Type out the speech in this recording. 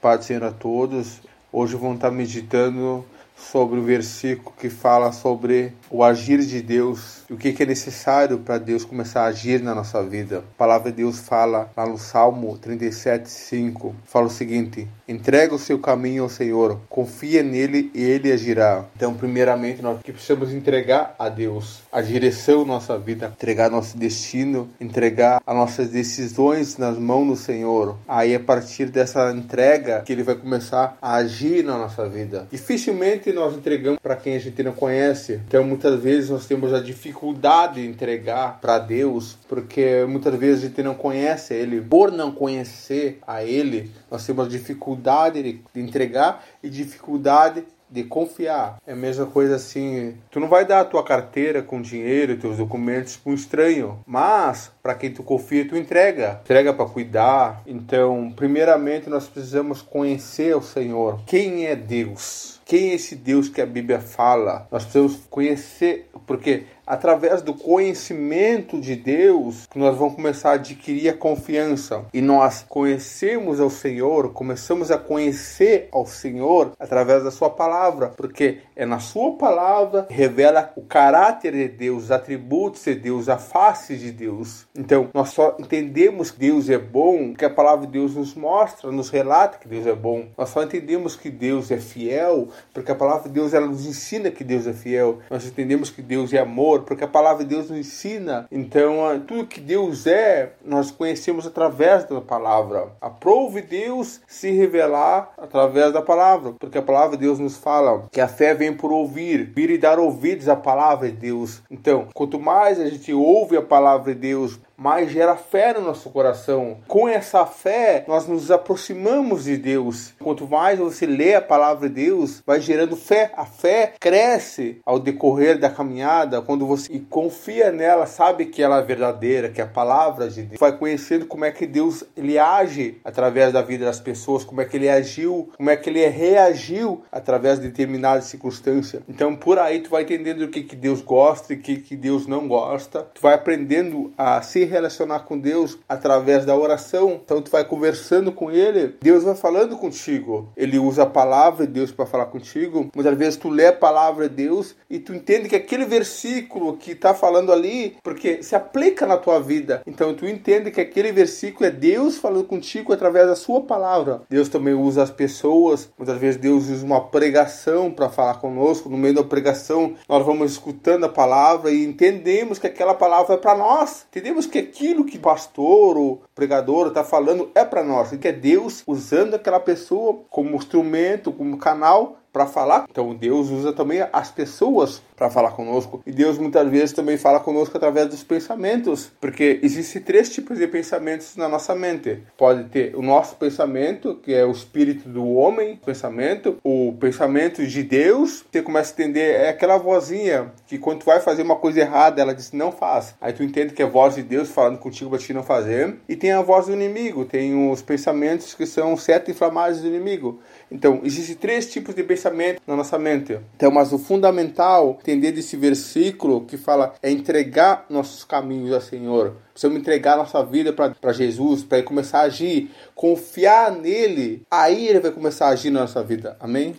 Paz Senhor a todos. Hoje vamos estar meditando sobre o versículo que fala sobre o agir de Deus e o que é necessário para Deus começar a agir na nossa vida. A palavra de Deus fala lá no Salmo 37, 5, fala o seguinte: entrega o seu caminho ao Senhor, confia nele e ele agirá. Então, primeiramente, nós precisamos entregar a Deus a direção da nossa vida, entregar nosso destino, entregar as nossas decisões nas mãos do Senhor. Aí, a partir dessa entrega, que ele vai começar a agir na nossa vida. Dificilmente nós entregamos para quem a gente não conhece. Então, muitas vezes nós temos a dificuldade de entregar para Deus, porque muitas vezes a gente não conhece Ele. Por não conhecer a Ele, nós temos dificuldade de entregar e dificuldade de confiar. É a mesma coisa assim, tu não vai dar a tua carteira com dinheiro, teus documentos para um estranho, mas para quem tu confia, tu entrega. Entrega para cuidar. Então, primeiramente nós precisamos conhecer o Senhor. Quem é Deus? Quem é esse Deus que a Bíblia fala? Nós precisamos conhecer, porque através do conhecimento de Deus que nós vamos começar a adquirir a confiança. E nós conhecemos ao Senhor, começamos a conhecer ao Senhor através da sua palavra, porque é na sua palavra que revela o caráter de Deus, os atributos de Deus, a face de Deus. Então, nós só entendemos que Deus é bom porque a palavra de Deus nos mostra, nos relata que Deus é bom. Nós só entendemos que Deus é fiel porque a palavra de Deus ela nos ensina que Deus é fiel. Nós entendemos que Deus é amor amor, porque a palavra de Deus nos ensina. Então, tudo que Deus é, nós conhecemos através da palavra. Aprove Deus se revelar através da palavra, porque a palavra de Deus nos fala que a fé vem por ouvir, vir e dar ouvidos à palavra de Deus. Então, quanto mais a gente ouve a palavra de Deus, mais gera fé no nosso coração. Com essa fé, nós nos aproximamos de Deus. Quanto mais você lê a palavra de Deus, vai gerando fé. A fé cresce ao decorrer da caminhada, quando você confia nela, sabe que ela é verdadeira, que é a palavra de Deus. Vai conhecendo como é que Deus ele age através da vida das pessoas, como é que ele agiu, como é que ele reagiu através de determinada circunstância. Então, por aí tu vai entendendo o que, que Deus gosta e o que, que Deus não gosta. Tu vai aprendendo a se relacionar com Deus através da oração. Então tu vai conversando com ele, Deus vai falando contigo. Ele usa a palavra de Deus para falar contigo. Muitas vezes tu lê a palavra de Deus e tu entende que aquele versículo que está falando ali, porque se aplica na tua vida. Então tu entende que aquele versículo é Deus falando contigo através da sua palavra. Deus também usa as pessoas. Muitas vezes Deus usa uma pregação para falar conosco. No meio da pregação, nós vamos escutando a palavra e entendemos que aquela palavra é para nós. Entendemos que aquilo que pastor ou pregador está falando é para nós, e que é Deus usando aquela pessoa como instrumento, como canal para falar. Então Deus usa também as pessoas para falar conosco. E Deus muitas vezes também fala conosco através dos pensamentos, porque existem três tipos de pensamentos na nossa mente. Pode ter o nosso pensamento, que é o espírito do homem, pensamento, o pensamento de Deus. Você começa a entender é aquela vozinha que quando tu vai fazer uma coisa errada, ela diz não faz. Aí tu entende que é a voz de Deus falando contigo para te não fazer. E tem a voz do inimigo, tem os pensamentos que são sete inflamados do inimigo. Então, existem três tipos de pensamento na nossa mente. Então, mas o fundamental entender desse versículo que fala é entregar nossos caminhos ao Senhor. Precisamos entregar nossa vida para Jesus, para ele começar a agir, confiar nele. Aí ele vai começar a agir na nossa vida. Amém?